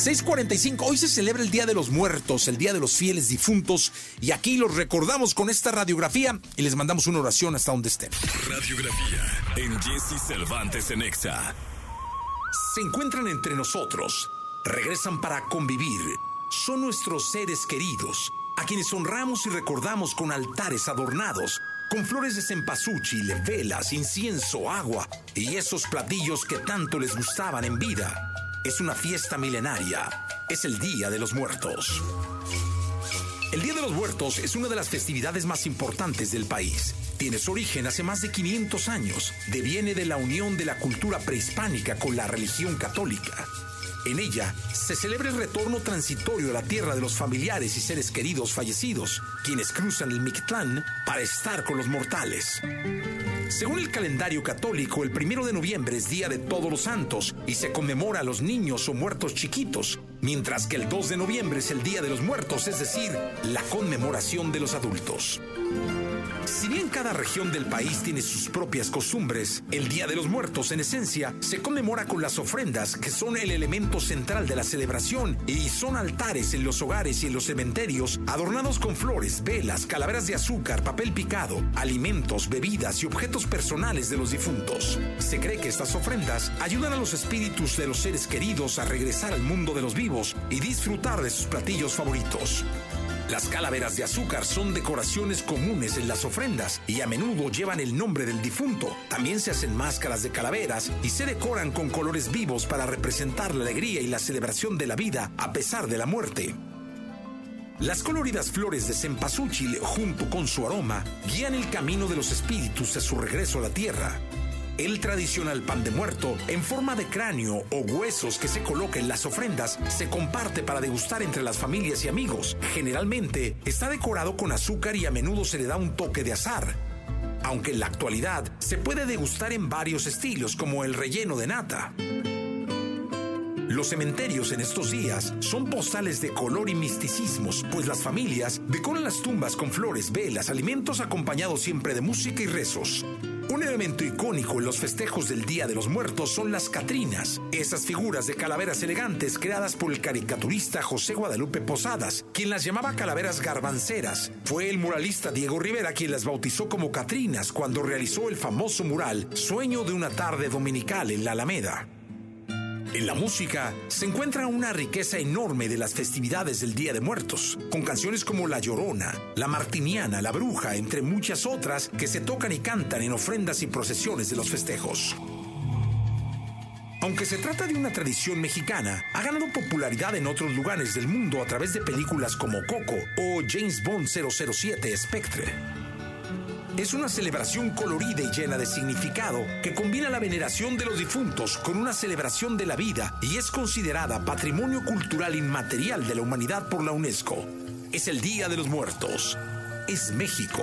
6:45, hoy se celebra el Día de los Muertos, el Día de los Fieles Difuntos, y aquí los recordamos con esta radiografía y les mandamos una oración hasta donde estén. Radiografía en Jesse Cervantes en Exa. Se encuentran entre nosotros, regresan para convivir, son nuestros seres queridos, a quienes honramos y recordamos con altares adornados, con flores de cempasúchil, velas, incienso, agua y esos platillos que tanto les gustaban en vida es una fiesta milenaria. Es el Día de los Muertos. El Día de los Muertos es una de las festividades más importantes del país. Tiene su origen hace más de 500 años. Deviene de la unión de la cultura prehispánica con la religión católica. En ella se celebra el retorno transitorio a la tierra de los familiares y seres queridos fallecidos, quienes cruzan el Mictlán para estar con los mortales. Según el calendario católico, el primero de noviembre es Día de Todos los Santos y se conmemora a los niños o muertos chiquitos, mientras que el 2 de noviembre es el Día de los Muertos, es decir, la conmemoración de los adultos. Si bien cada región del país tiene sus propias costumbres, el Día de los Muertos en esencia se conmemora con las ofrendas que son el elemento central de la celebración y son altares en los hogares y en los cementerios adornados con flores, velas, calaveras de azúcar, papel picado, alimentos, bebidas y objetos personales de los difuntos. Se cree que estas ofrendas ayudan a los espíritus de los seres queridos a regresar al mundo de los vivos y disfrutar de sus platillos favoritos. Las calaveras de azúcar son decoraciones comunes en las ofrendas y a menudo llevan el nombre del difunto. También se hacen máscaras de calaveras y se decoran con colores vivos para representar la alegría y la celebración de la vida a pesar de la muerte. Las coloridas flores de cempasúchil, junto con su aroma, guían el camino de los espíritus a su regreso a la tierra. El tradicional pan de muerto, en forma de cráneo o huesos que se coloca en las ofrendas, se comparte para degustar entre las familias y amigos. Generalmente está decorado con azúcar y a menudo se le da un toque de azar. Aunque en la actualidad se puede degustar en varios estilos, como el relleno de nata. Los cementerios en estos días son postales de color y misticismos, pues las familias decoran las tumbas con flores, velas, alimentos acompañados siempre de música y rezos. Un elemento icónico en los festejos del Día de los Muertos son las Catrinas, esas figuras de calaveras elegantes creadas por el caricaturista José Guadalupe Posadas, quien las llamaba calaveras garbanceras. Fue el muralista Diego Rivera quien las bautizó como Catrinas cuando realizó el famoso mural Sueño de una tarde dominical en la Alameda. En la música se encuentra una riqueza enorme de las festividades del Día de Muertos, con canciones como La Llorona, La Martiniana, La Bruja, entre muchas otras que se tocan y cantan en ofrendas y procesiones de los festejos. Aunque se trata de una tradición mexicana, ha ganado popularidad en otros lugares del mundo a través de películas como Coco o James Bond 007 Spectre. Es una celebración colorida y llena de significado que combina la veneración de los difuntos con una celebración de la vida y es considerada patrimonio cultural inmaterial de la humanidad por la UNESCO. Es el Día de los Muertos. Es México.